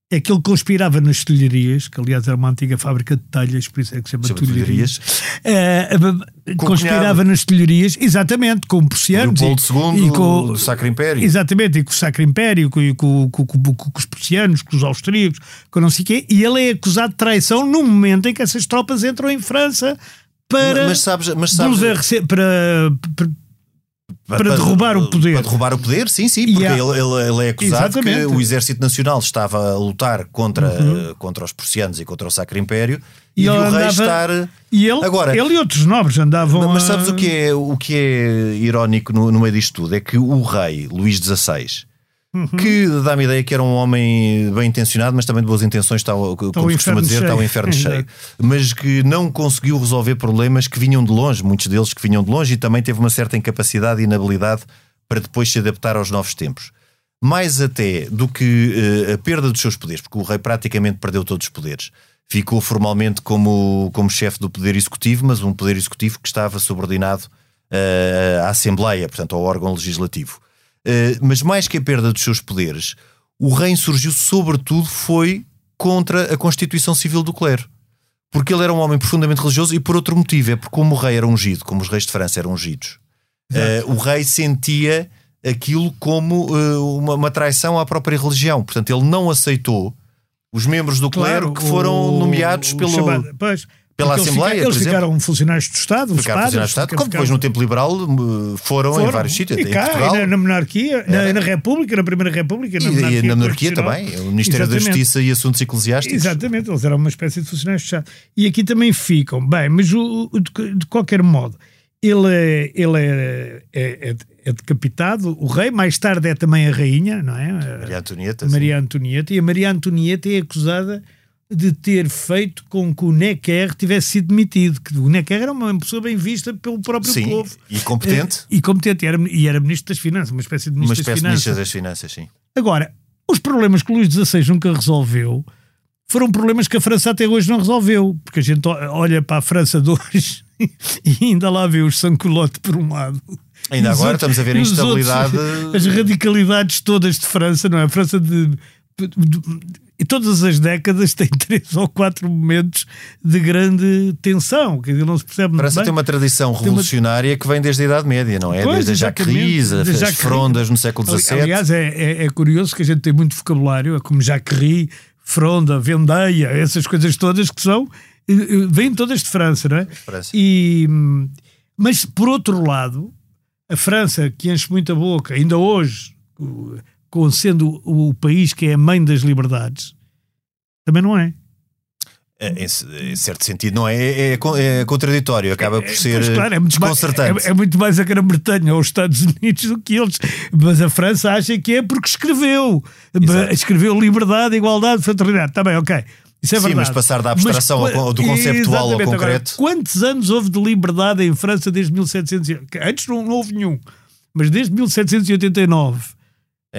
é que ele conspirava nas tulharias, que aliás era uma antiga fábrica de telhas, por isso é que se chama Chama Com o conspirava nas tulharias, exatamente, com prussianos. Leopoldo II e com, do Sacro Império. Exatamente, e com o Sacro Império, com, com, com- com- os prussianos, com os austríacos, com não sei o quê, e ele é acusado de traição no momento em que essas tropas entram em França para, Mas sabes, mas sabes bouleverser- para, para, para derrubar o poder. Para derrubar o poder, sim, sim, porque ele, ele- ele é acusado Exatamente. Uhum. que o Exército Nacional estava a lutar contra, contra os prussianos e contra o Sacro Império e, E o rei andava- estar. E ele, Agora- ele e outros nobres andavam. Mas a- sabes o que é, o que é irónico no, no meio disto tudo? É que o rei Luís XVI, Uhum. que dá-me a ideia que era um homem bem intencionado, mas também de boas intenções, está, o- como se costuma dizer, está o cheio. inferno cheio. Mas que não conseguiu resolver problemas que vinham de longe, muitos deles que vinham de longe, e também teve uma certa incapacidade e inabilidade para depois se adaptar aos novos tempos. Mais até do que eh, a perda dos seus poderes, porque o rei praticamente perdeu todos os poderes. Ficou formalmente como, como chefe do poder executivo, mas um poder executivo que estava subordinado eh, à Assembleia, portanto ao órgão legislativo. Eh, mas mais que a perda dos seus poderes, o rei surgiu sobretudo foi contra a Constituição Civil do Clero. Porque ele era um homem profundamente religioso e por outro motivo, é porque como o rei era ungido, como os reis de França eram ungidos, eh, o rei sentia aquilo como eh, uma, uma traição à própria religião. Portanto, ele não aceitou os membros do clero que foram o- nomeados o pelo, chamado- pois, pela porque eles Assembleia, fica- por Eles ficaram funcionários de Estado, ficaram padres, funcionários de Estado, ficaram- como depois no tempo liberal eh, foram, em foram. vários sítios, E cá, Portugal. e na, na monarquia, na, na República, na Primeira República, E, na e monarquia, na monarquia também, o Ministério da Exatamente. Justiça e Assuntos Eclesiásticos. Exatamente, eles eram uma espécie de funcionários de Estado. E aqui também ficam. Bem, mas o, o- de, de qualquer modo, ele, é, ele é, é, é- é decapitado, o rei, mais tarde é também a rainha, não é? Maria Antonieta. A sim. Maria Antonieta. E a Maria Antonieta é acusada de ter feito com que o Necker tivesse sido demitido. Que o Necker era uma pessoa bem vista pelo próprio Sim, povo. e competente. E competente, e era, e era ministro das Finanças, uma espécie de Uma ministro espécie de das Finanças. das Finanças, sim. Agora, os problemas que o Luís XVI nunca resolveu foram problemas que a França até hoje não resolveu. Porque a gente olha para a França de hoje e ainda lá vê os Sansculotte por um lado. Ainda agora outros- estamos a ver a instabilidade. outros- as radicalidades todas de França, não é? A França de. E todas as décadas tem três ou quatro momentos de grande tensão, que não se percebe muito França bem. tem uma tradição uma- revolucionária que vem desde a Idade Média, não é? Pois, desde a desde as Jacquerie. frondas no século XVII. Aliás, é, é, é curioso que a gente tem muito vocabulário, é como Jacquerie, Fronda, Vendeia, essas coisas todas que são, eh, eh, vêm todas de França, não é? França. E, mas, por outro lado, a França, que enche muita boca, ainda hoje, com sendo o, país que é a mãe das liberdades, também não é. É, Em, em certo sentido, não é? É, é con- é contraditório, acaba por ser Pois, claro, é muito mais- desconcertante. é- é muito mais a Grã-Bretanha ou os Estados Unidos do que eles. Mas a França acha que é porque escreveu. Exato. Escreveu liberdade, igualdade, fraternidade. Está bem, ok. Isso é Sim, verdade. mas passar da abstração Mas, ao- do conceptual ao Exatamente. Agora, concreto. quantos anos houve de liberdade em França desde 1700? e- Antes não, não houve nenhum. Mas desde 1789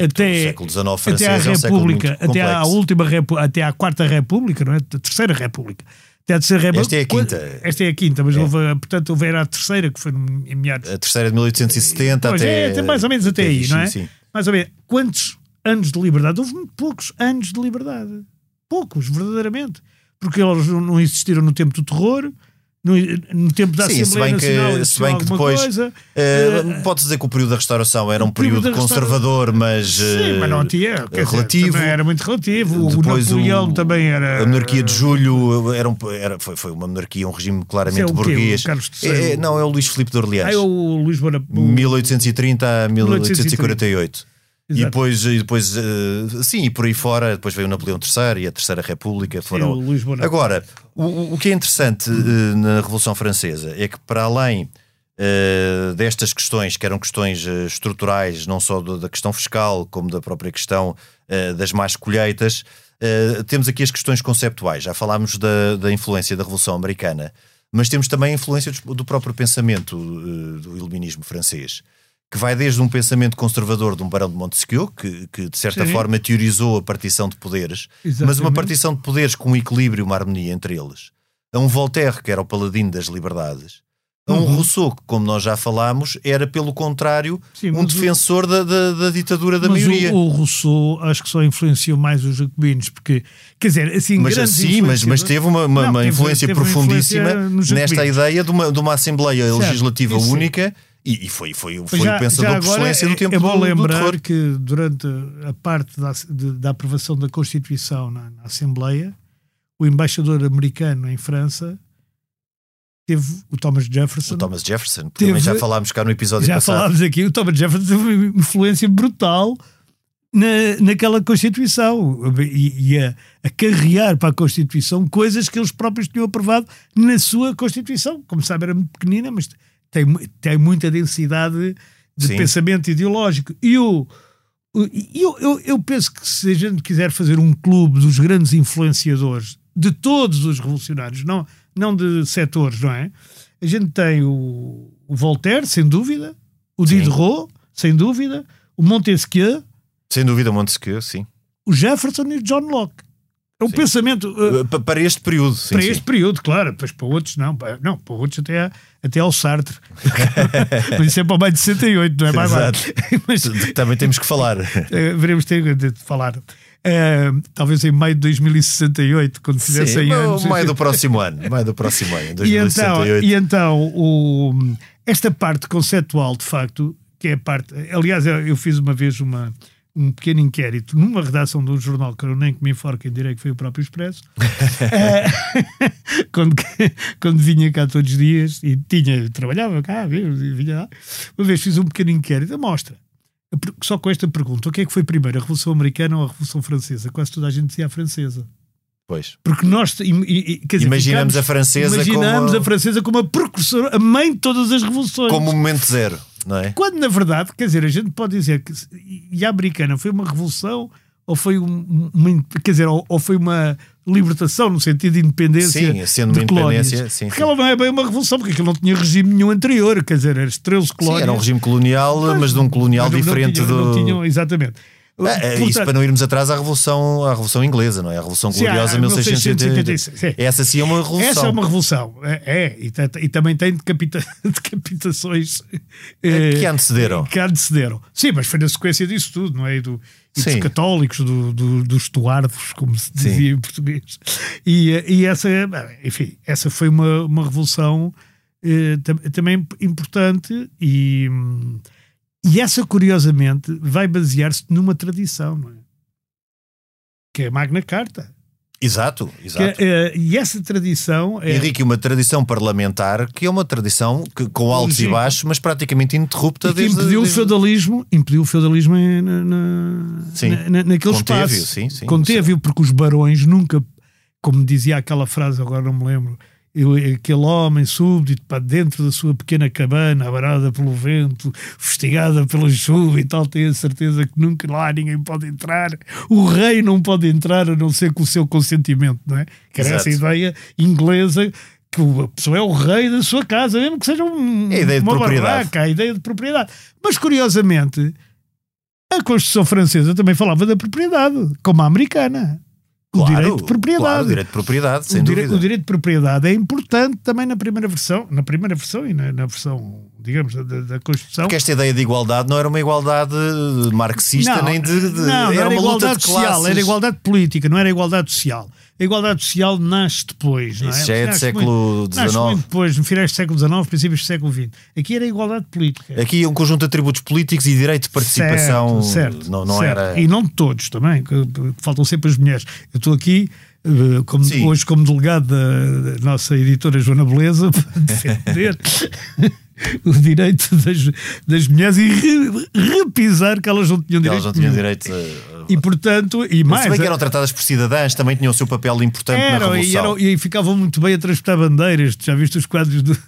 É, até, século XIX até francês à é um República, até à última até à quarta República, não é? A terceira República. Até à terceira República. Esta é a quinta. Esta é a quinta, mas houve, portanto, houve era a terceira que foi em meados. A terceira de 1870 Pois até. é, até mais ou menos até aí, sim, não é? Sim. Mais ou menos. Quantos anos de liberdade. Houve muito poucos anos de liberdade. Poucos, verdadeiramente. Porque eles não- não existiram no tempo do terror, no, no tempo da Sim, se Assembleia bem que- Nacional se existiu bem que depois, coisa. Eh, Eh, Pode dizer que o período da restauração era um o período conservador, mas. Sim, eh, mas não tinha. dizer, relativo. também era muito relativo. O Depois Napoleão o- também era. A monarquia de Julho era, um- era- foi, foi uma monarquia, um regime claramente é o burguês. O Carlos III? É, é, não, é o Luís Filipe de Orleans. Ah, é o Luís Bona. o- 1830 a 1848. E Exato. depois, e depois eh, sim, e por aí fora, depois veio o Napoleão III e a Terceira República. Foram... o Luís Bonaparte. Agora, o, o que é interessante eh, na Revolução Francesa é que, para além eh, destas questões, que eram questões estruturais, não só do- da questão fiscal, como da própria questão das más colheitas, temos aqui as questões conceptuais. Já falámos da, da influência da Revolução Americana, mas temos também a influência do, do próprio pensamento do iluminismo francês. Que vai desde um pensamento conservador de um barão de Montesquieu, que, que de certa Sim. forma teorizou a partição de poderes, mas uma Exatamente. partição de poderes com um equilíbrio e uma harmonia entre eles. A um Voltaire, que era o paladino das liberdades. A um Uhum. Rousseau, que, como nós já falámos, era, pelo contrário, Sim, um mas o- defensor da, da- da ditadura da mas maioria. O, o Rousseau acho que só influenciou mais os jacobinos, porque, quer dizer, assim, Mas grandes sim, mas, mas teve uma, uma- Não, uma teve- influência teve uma profundíssima influência nos nesta ideia de uma, de uma Assembleia Certo, Legislativa isso sim. E, e foi, foi, foi Já- o pensador já por excelência do tempo é bom do, do lembrar terror. que durante a parte da, de- da aprovação da Constituição na, na Assembleia, o embaixador americano em França teve o Thomas Jefferson. O Thomas Jefferson, que Teve- também já falámos cá no episódio já passado. falámos aqui, o Thomas Jefferson teve uma influência brutal na, naquela Constituição e, e a, a carregar para a Constituição coisas que eles próprios tinham aprovado na sua Constituição. Como sabe, era muito pequenina, mas tem, tem muita densidade de Sim. pensamento ideológico. E o, eu, eu, eu penso que se a gente quiser fazer um clube dos grandes influenciadores de todos os revolucionários, não, não de setores, não é? A gente tem o, o Voltaire, sem dúvida, o Sim. Diderot, sem dúvida, o Montesquieu, Sem dúvida, Montesquieu, sim. o Jefferson e o John Locke. É um Sim. pensamento uh, Uh, pa- Para este período, sim, para sim. este período, claro, depois para outros não, para, não, para outros até, até ao Sartre. Mas isso é para mais de 68, não é mais Exato. Mas Também temos que falar. eh, veremos ter de falar. Eh, talvez em maio de 2068, quando fizer Sim, 100 no- anos. Maio do próximo ano. Maio do próximo ano, E então, 2068. e então o, esta parte conceptual, de facto, que é a parte. Aliás, eu fiz uma vez uma, um pequeno inquérito numa redação de um jornal que eu nem que me enforquem direi que foi o próprio Expresso, Eh, quando, quando vinha cá todos os dias e tinha, trabalhava cá, vinha lá. Uma vez fiz um pequeno inquérito, mostra. Só com esta pergunta: o que é que foi primeiro, a Revolução Americana ou a Revolução Francesa? Quase toda a gente dizia a francesa. Pois. Porque nós quer dizer, Imaginamos ficamos- a francesa imaginamos como- a francesa como a precursora, a mãe de todas as revoluções. Como o momento zero, não é? Quando, na verdade, quer dizer, a gente pode dizer que e a americana foi uma revolução ou foi um- uma, quer dizer, ou, ou foi uma libertação no sentido de independência Sim, sendo de uma colónias. independência, sim, Porque sim. ela não é bem uma revolução, porque aquilo não tinha regime nenhum anterior, quer dizer, eram 13 Sim, colónias. era um regime colonial, mas de um colonial Mas não diferente tinham- do. Não tinham, exatamente. É isso Portanto, para não irmos atrás à Revolução, à Revolução Inglesa, não é? A Revolução Sim, Gloriosa há- 1686. 1686, sim. Essa sim é uma revolução. Essa é uma revolução. É, é, e, e também tem decapita, decapitações eh, que antecederam. que antecederam. Sim, mas foi na sequência disso tudo, não é? E, do, e dos Sim. católicos, do, do- dos tuardos, como se Sim. dizia em português. E, eh, e essa, enfim, essa foi uma, uma revolução eh, tam- também importante e, hum, e essa, curiosamente, vai basear-se numa tradição, não é? Que é a Magna Carta. Exato, Que exato. é, eh, e essa tradição é. Henrique, uma tradição parlamentar que é uma tradição que, com altos Sim. e baixos, mas praticamente ininterrupta e que desde. impediu o desde- feudalismo, impediu o feudalismo na, na, Sim. na- na- naquele Conteve-o, espaço. sim, sim. Conteve-o, porque os barões nunca, como dizia aquela frase, agora não me lembro, eu- aquele homem súbdito para dentro da sua pequena cabana, abarada pelo vento, fustigada pela chuva e tal, tem a certeza que nunca lá ninguém pode entrar. O rei não pode entrar a não ser com o seu consentimento, não é? Que era essa ideia inglesa que a pessoa é o rei da sua casa, mesmo que seja um, É a ideia de uma barraca, a ideia de propriedade. Mas curiosamente, a Constituição Francesa também falava da propriedade, como a americana. O Claro, direito de propriedade. Claro, o direito de propriedade, sem o, dúvida. o direito de propriedade é importante também na primeira versão, na primeira versão e na, na versão digamos, da, da- Constituição. Porque esta ideia de igualdade não era uma igualdade marxista nem de. de- não, não era era, uma luta igualdade de social, classes. era igualdade política, não era igualdade social. A igualdade social nasce depois, não é? Isso já é do Nasce século nasce XIX. muito depois, no finais do século XIX, princípios do século XX. Aqui era igualdade política. Aqui um conjunto de atributos políticos e direito de participação. Certo, certo, não não certo. era. E não de todos também, que- faltam sempre as mulheres. Eu estou aqui, eh, como, hoje, como delegado da nossa editora Joana Beleza, para defender o direito das, das mulheres e re- repisar que elas não tinham direito. Elas não tinham direito a. E portanto, e Mas mais. se bem que eram tratadas por cidadãs, também tinham o seu papel importante na Eram, e, Revolução. eram- e ficavam muito bem a transportar bandeiras. Já viste os quadros do-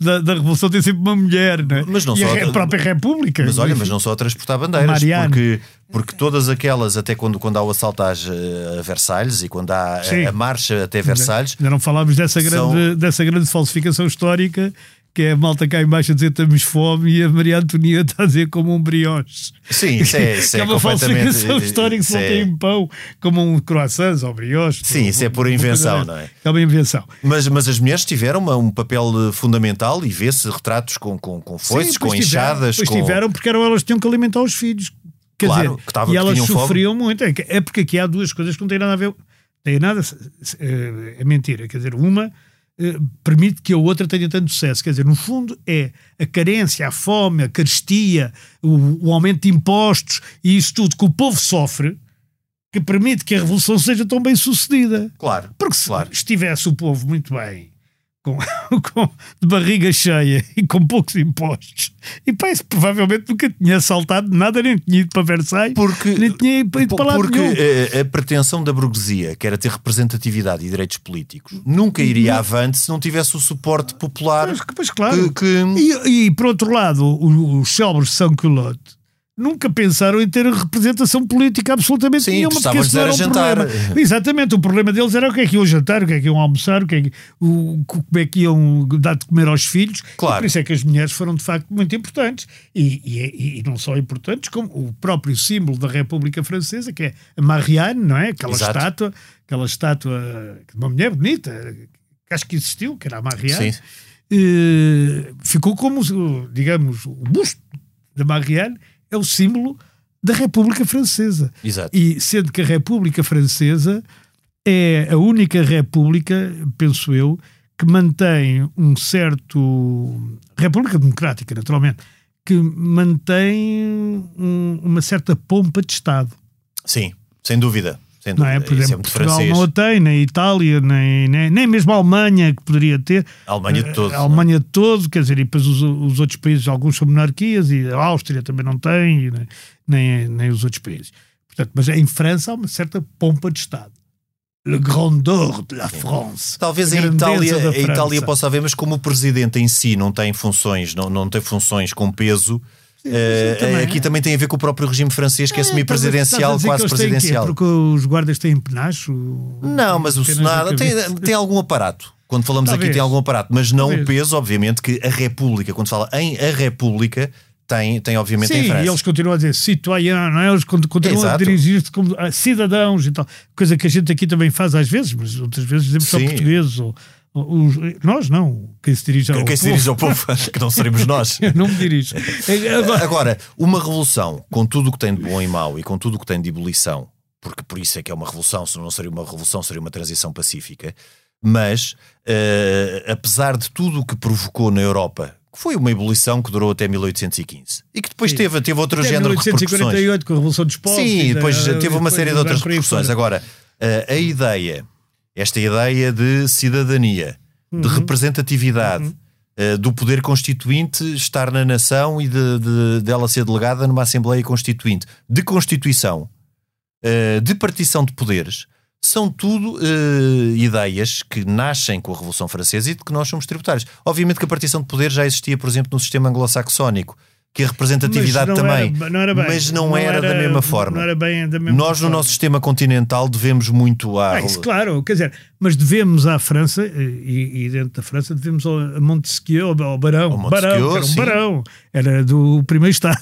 da, da Revolução? Tem sempre uma mulher, não é? Mas não e só- a, re- própria República. Mas olha, mas não só a transportar bandeiras, Mariano. porque, porque todas aquelas, até quando, quando há o assalto às, eh, a Versalhes e quando há a- a, marcha até Versalhes, Ainda não falámos dessa grande, São- dessa grande falsificação histórica que é a malta cá em baixo a dizer temos fome e a Maria Antonia está a dizer como um brioche. Sim, isso é- isso que é é uma falsificação histórica se isso não é- tem pão como um croissants ou brioche. Sim, isso é pura invenção, não é? É uma invenção. mas, mas as mulheres tiveram uma- um papel eh, fundamental e vê-se retratos com, com, com foices, com enxadas. Pois com... tiveram porque eram elas que tinham que alimentar os filhos. Quer Claro, dizer, que tava- e que elas tinham fome. sofriam muito. É, que- é porque aqui há duas coisas que não têm nada a ver. Tem nada. É, é mentira. Quer dizer, uma eh, permite que a outra tenha tanto sucesso. Quer dizer, no fundo, é a carência, a fome, a carestia, o, o aumento de impostos e isso tudo que o povo sofre que permite que a revolução seja tão bem sucedida. Claro, Porque se claro. estivesse o povo muito bem, com, com- de barriga cheia e com poucos impostos, e pá, isso provavelmente nunca tinha saltado nada, nem tinha ido para Versailles, Porque, nem tinha ido para lá porque nenhum. eh, a, pretensão da burguesia, que era ter representatividade e direitos políticos, nunca iria avante se não tivesse o suporte popular. Pois, pois claro. que- que- E, e, por outro lado, o- os célebres Sans-Culottes nunca pensaram em ter representação política absolutamente Sim, nenhuma, porque esse não era um jantar. problema. Exatamente, o problema deles era o que é que iam jantar, o que é que iam almoçar, o que é que, o, como é que iam dar de comer aos filhos. Claro. E por isso é que as mulheres foram de facto muito importantes. E, e- e não só importantes, como o próprio símbolo da República Francesa, que é a Marianne, não é? Aquela Exato. estátua, aquela estátua de uma mulher bonita, que acho que existiu, que era a Marianne. Sim. Eh, ficou como, digamos, o busto da Marianne é o símbolo da República Francesa. Exato. E sendo que a República Francesa é a única república, penso eu, que mantém um certo. República Democrática, naturalmente, que mantém um- uma certa pompa de Estado. Sim, sem dúvida. Sem Não é? Por é exemplo, muito Portugal francês. não a tem, nem a Itália, nem, nem, nem mesmo a Alemanha, que poderia ter. A Alemanha de todo. A Alemanha de todo, quer dizer, e depois os, os outros países, alguns são monarquias, e a Áustria também não tem, nem, nem, nem os outros países. Portanto, mas em França há uma certa pompa de Estado. Le grandeur de la France. Talvez A em grandeza Itália, a Itália possa haver, mas como o presidente em si não tem funções, não, não tem funções com peso, eh, também aqui é. também tem a ver com o próprio regime francês, que é, É, semi-presidencial, a quase presidencial. Porque os guardas têm penacho? Não, mas o Senado tem, tem algum aparato. Quando falamos aqui Talvez. tem algum aparato, mas não Talvez. o peso, obviamente, que a República, quando se fala em a República, tem, tem obviamente em Sim, França. e eles continuam a dizer citoyen, não é? Eles con- continuam a Exato. dirigir-se como ah, cidadãos e tal. Coisa que a gente aqui também faz às vezes, mas outras vezes dizemos só portugueses. Ou os- nós não, quem se dirige ao Quem se povo. dirige ao povo, que não seremos nós. Eu não me dirijo. Agora, uma revolução, com tudo o que tem de bom e mau e com tudo o que tem de ebulição, porque por isso é que é uma revolução, se não seria uma revolução, seria uma transição pacífica, mas eh, apesar de tudo o que provocou na Europa, que foi uma ebulição que durou até 1815 e que depois Sim. teve, teve outro até género de repercussões. 1848, com a Revolução dos Povos. Sim, depois da- teve uma série de outras repercussões. Agora, a, a ideia, esta ideia de cidadania, de Uhum. representatividade, eh, do poder constituinte estar na nação e de, de- dela ser delegada numa Assembleia Constituinte, de Constituição, eh, de partição de poderes, são tudo eh, ideias que nascem com a Revolução Francesa e de que nós somos tributários. Obviamente que a partição de poderes já existia, por exemplo, no sistema anglo-saxónico, que a representatividade Mas não também, era- não era bem, mas não, era, da mesma forma. Não era bem da mesma Nós, no forma. nosso sistema continental, devemos muito à. Ah, isso, claro, quer dizer, mas devemos à França, e, e dentro da França, devemos ao, a Montesquieu, ao, ao Barão. Ao Montesquieu, Barão, que era um barão, era do primeiro Estado.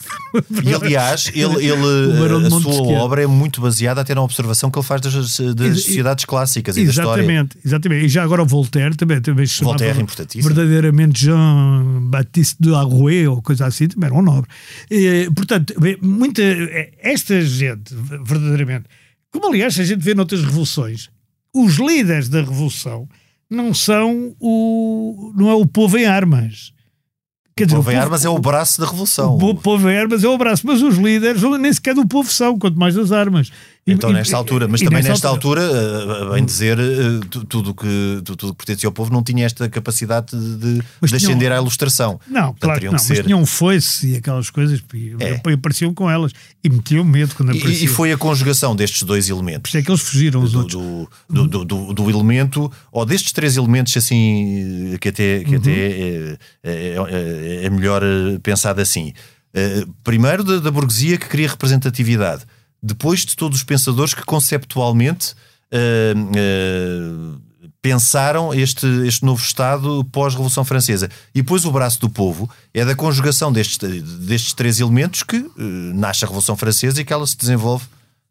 E aliás, ele, ele, de a sua obra é muito baseada até na observação que ele faz das, das Ex- sociedades clássicas e da história. Exatamente, exatamente. E já agora o Voltaire também, também se chamava Voltaire importantíssimo. verdadeiramente Jean-Baptiste de Arouet ou coisa assim, também era um nobre. E, portanto, muita, esta gente, verdadeiramente, como aliás a gente vê noutras revoluções, os líderes da revolução não são o não é o povo em armas. Quer O povo em armas é o braço da revolução. o po- povo em armas é o braço, mas os líderes nem sequer do povo são, quanto mais das armas. E- Então, e- nesta altura, mas e também nesta altura, eh, a bem dizer, eh, tu- tudo que, tu- tudo que pertencia ao povo não tinha esta capacidade de, de ascender à ilustração. Não, Portanto, claro que não, que mas ser- tinham um foice e aquelas coisas e É. apareciam com elas e metiam medo quando E- apareciam. E, foi a conjugação destes dois Por elementos. isso é que eles fugiram os Do, outros. do, do, do- do- elemento, ou destes três elementos, assim, que até, Uhum. que até é, é- é- melhor eh, pensado assim. Eh, Primeiro, da, da burguesia que queria representatividade. Depois, de todos os pensadores que conceptualmente eh, eh, pensaram este, este novo Estado pós-Revolução Francesa. E depois, o braço do povo é da conjugação destes, destes três elementos que eh, nasce a Revolução Francesa e que ela se desenvolve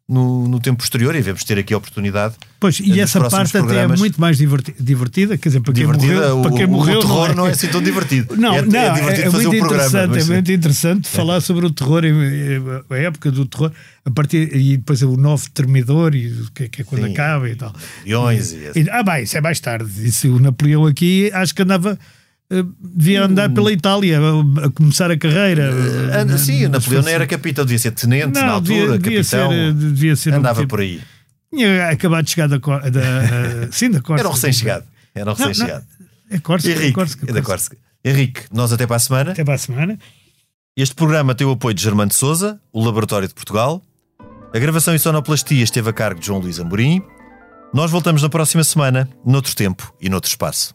no, no tempo posterior. E devemos ter aqui a oportunidade. Pois, eh, e nos essa parte até é muito mais diverti- divertida, quer dizer, para quem divertida. morreu, o, para quem o- morreu o terror não é é. assim tão divertido. Não, é, não, é é, divertido é fazer muito o programa. interessante, mas- é muito interessante falar sobre o terror, em- a época do terror, a partir, e depois o novo termidor, e o que, é- que é quando Sim. acaba e tal. Leões e E- ah, bem, isso é mais tarde. Isso, o Napoleão aqui, acho que andava, eh, devia andar pela Itália, a, começar a carreira. na- sim, o Napoleão não era capitão, devia ser tenente na Não, altura, devia, devia ser, capitão. eh, devia ser andava tipo- por aí. Tinha acabado de chegar da, da, eh, sim, da Córcega. Era um recém-chegado. Era um recém-chegado. É Córcega, é Córcega, é da. Córcega. Henrique, nós até para a semana. Até para a semana. Este programa tem o apoio de Germano de Souza, o Laboratório de Portugal. A gravação e sonoplastia esteve a cargo de João Luís Amorim. Nós voltamos na próxima semana, noutro tempo e noutro espaço.